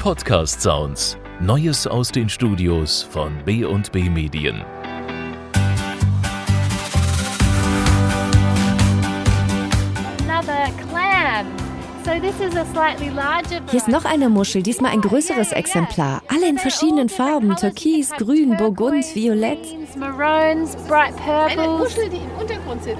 Podcast Sounds. Neues aus den Studios von B&B Medien. Hier ist noch eine Muschel, diesmal ein größeres Exemplar. Alle in verschiedenen Farben: Türkis, Grün, Burgund, Violett. Eine. Muschel, die im Untergrund sind.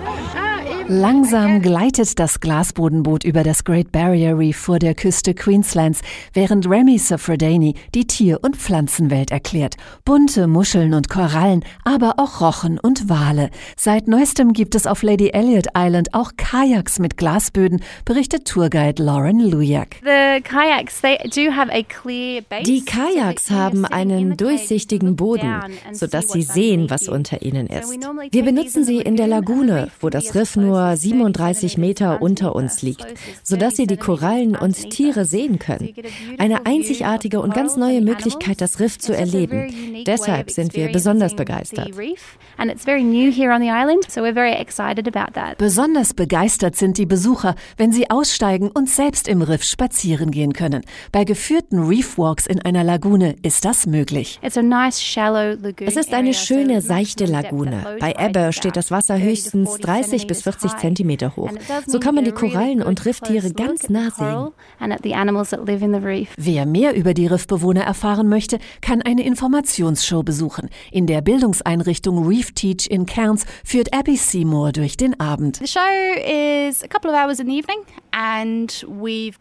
Langsam gleitet das Glasbodenboot über das Great Barrier Reef vor der Küste Queenslands, während Remy Safradani die Tier- und Pflanzenwelt erklärt. Bunte Muscheln und Korallen, aber auch Rochen und Wale. Seit neuestem gibt es auf Lady Elliot Island auch Kajaks mit Glasböden, berichtet Tourguide Lauren Lujak. The kayaks, they do have a clear base. Die Kajaks haben einen durchsichtigen Boden, sodass see Sie what's sehen, underneath was unter ihnen ist. Wir benutzen sie the in der lagoon, and the Lagune, wo das as Riff nur as 30 37 Meter unter uns us, liegt, sodass Sie die 30 Korallen und Tiere sehen können. Eine einzigartige und ganz corals neue and Möglichkeit, das Riff animals. zu It's just a erleben. Deshalb sind wir besonders begeistert. Besonders begeistert sind die Besucher, wenn sie aussteigen und selbst im Riff spazieren gehen können. Bei geführten Reefwalks in einer Lagune ist das möglich. Es ist eine schöne, seichte Lagune. Bei Ebbe steht das Wasser 30 to höchstens 40 30 bis centimeters 40 high. Zentimeter hoch. So kann man die Korallen und Rifftiere ganz nah sehen. Wer mehr über die Riffbewohner erfahren möchte, kann eine Informationsshow besuchen. In der Bildungseinrichtung Reef Teach in Cairns führt Abby Seymour durch den Abend. The show is a couple of hours in the evening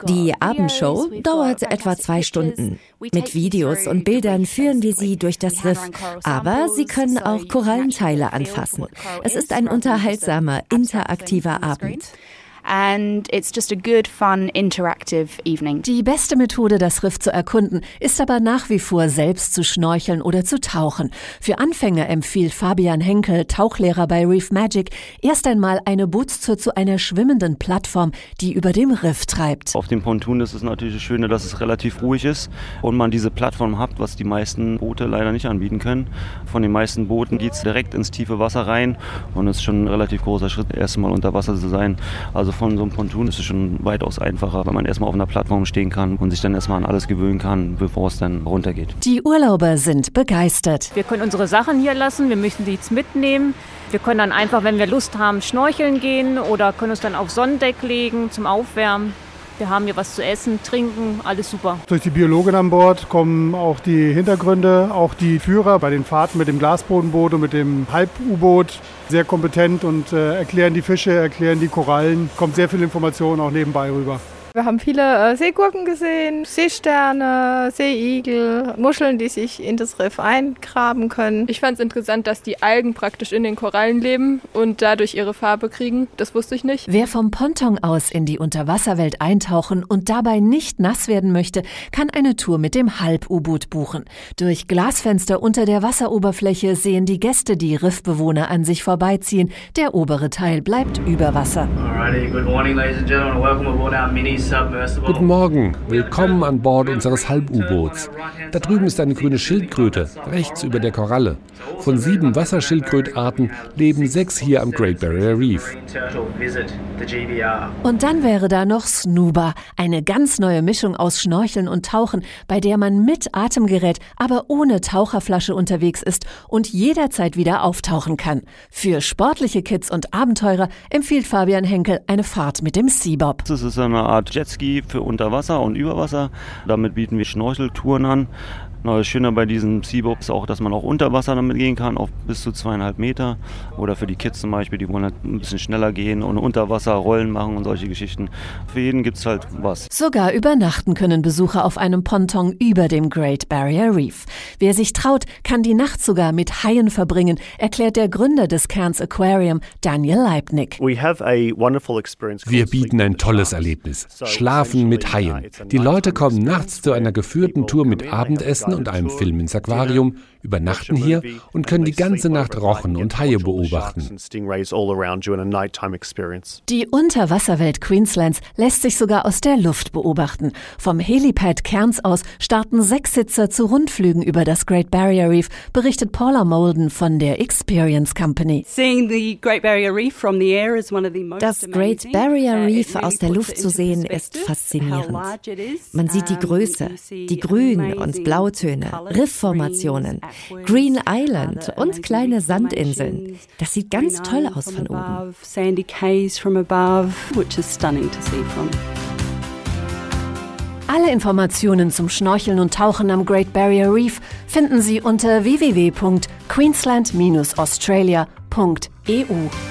Die Abendshow dauert etwa zwei. Stunden. Mit Videos und Bildern führen wir. Sie durch das Riff. Aber Sie können auch Korallenteile anfassen. Es is ist ein unterhaltsamer, interaktiver. Abend. And it's just a good, fun, interactive evening. Die beste Methode, das Riff zu erkunden, ist aber nach wie vor selbst zu schnorcheln oder zu tauchen. Für Anfänger empfiehlt Fabian Henkel, Tauchlehrer bei Reef Magic, erst einmal eine Bootstour zu einer schwimmenden Plattform, die über dem Riff treibt. Auf dem Ponton ist es natürlich das Schöne, dass es relativ ruhig ist und man diese Plattform hat, was die meisten Boote leider nicht anbieten können. Von den meisten Booten geht es direkt ins tiefe Wasser rein und es ist schon ein relativ großer Schritt, erstmal unter Wasser zu sein. Also von so einem Ponton ist es schon weitaus einfacher, weil man erstmal auf einer Plattform stehen kann und sich dann erstmal an alles gewöhnen kann, bevor es dann runtergeht. Die Urlauber sind begeistert. Wir können unsere Sachen hier lassen, wir möchten die jetzt mitnehmen. Wir können dann einfach, wenn wir Lust haben, schnorcheln gehen oder können uns dann auf Sonnendeck legen zum Aufwärmen. Wir haben hier was zu essen, trinken, alles super. Durch die Biologin an Bord kommen auch die Hintergründe, auch die Führer bei den Fahrten mit dem Glasbodenboot und mit dem Halb-U-Boot sehr kompetent und äh, erklären die Fische, erklären die Korallen. Kommt sehr viel Information auch nebenbei rüber. Wir haben viele äh, Seegurken gesehen, Seesterne, Seeigel, Muscheln, die sich in das Riff eingraben können. Ich fand es interessant, dass die Algen praktisch in den Korallen leben und dadurch ihre Farbe kriegen. Das wusste ich nicht. Wer vom Ponton aus in die Unterwasserwelt eintauchen und dabei nicht nass werden möchte, kann eine Tour mit dem Halb-U-Boot buchen. Durch Glasfenster unter der Wasseroberfläche sehen die Gäste die Riffbewohner an sich vorbeiziehen. Der obere Teil bleibt über Wasser. Alrighty, good morning, ladies and gentlemen. Welcome aboard our mini submersible. Guten Morgen, willkommen an Bord unseres Halb-U-Boots. Da drüben ist eine grüne Schildkröte, rechts über der Koralle. Von sieben Wasserschildkrötarten leben sechs hier am Great Barrier Reef. Und dann wäre da noch Snuba, eine ganz neue Mischung aus Schnorcheln und Tauchen, bei der man mit Atemgerät, aber ohne Taucherflasche unterwegs ist und jederzeit wieder auftauchen kann. Für sportliche Kids und Abenteurer empfiehlt Fabian Henkel eine Fahrt mit dem Seabob. Das ist eine Art Jetski für Unterwasser und Überwasser. Damit bieten wir Schnorcheltouren an. Na, Das Schöne bei diesem Seabob ist auch, dass man auch unter Wasser damit gehen kann, auf bis zu zweieinhalb Meter. Oder für die Kids zum Beispiel, die wollen halt ein bisschen schneller gehen und unter Wasser Rollen machen und solche Geschichten. Für jeden gibt es halt was. Sogar übernachten können Besucher auf einem Ponton über dem Great Barrier Reef. Wer sich traut, kann die Nacht sogar mit Haien verbringen, erklärt der Gründer des Cairns Aquarium, Daniel Leibnick. Wir bieten ein tolles Erlebnis. Schlafen mit Haien. Die Leute kommen nachts zu einer geführten Tour mit Abendessen Essen und einem Film ins Aquarium, übernachten hier und können die ganze Nacht Rochen und Haie beobachten. Die Unterwasserwelt Queenslands lässt sich sogar aus der Luft beobachten. Vom Helipad Cairns aus starten Sechssitzer zu Rundflügen über das Great Barrier Reef, berichtet Paula Molden von der Experience Company. Das Great Barrier Reef aus der Luft zu sehen ist faszinierend. Man sieht die Größe, die Grün- und Blautöne, Riffformationen, Green Island und kleine Sandinseln. Das sieht ganz toll aus von oben. Alle Informationen zum Schnorcheln und Tauchen am Great Barrier Reef finden Sie unter www.queensland-australia.eu.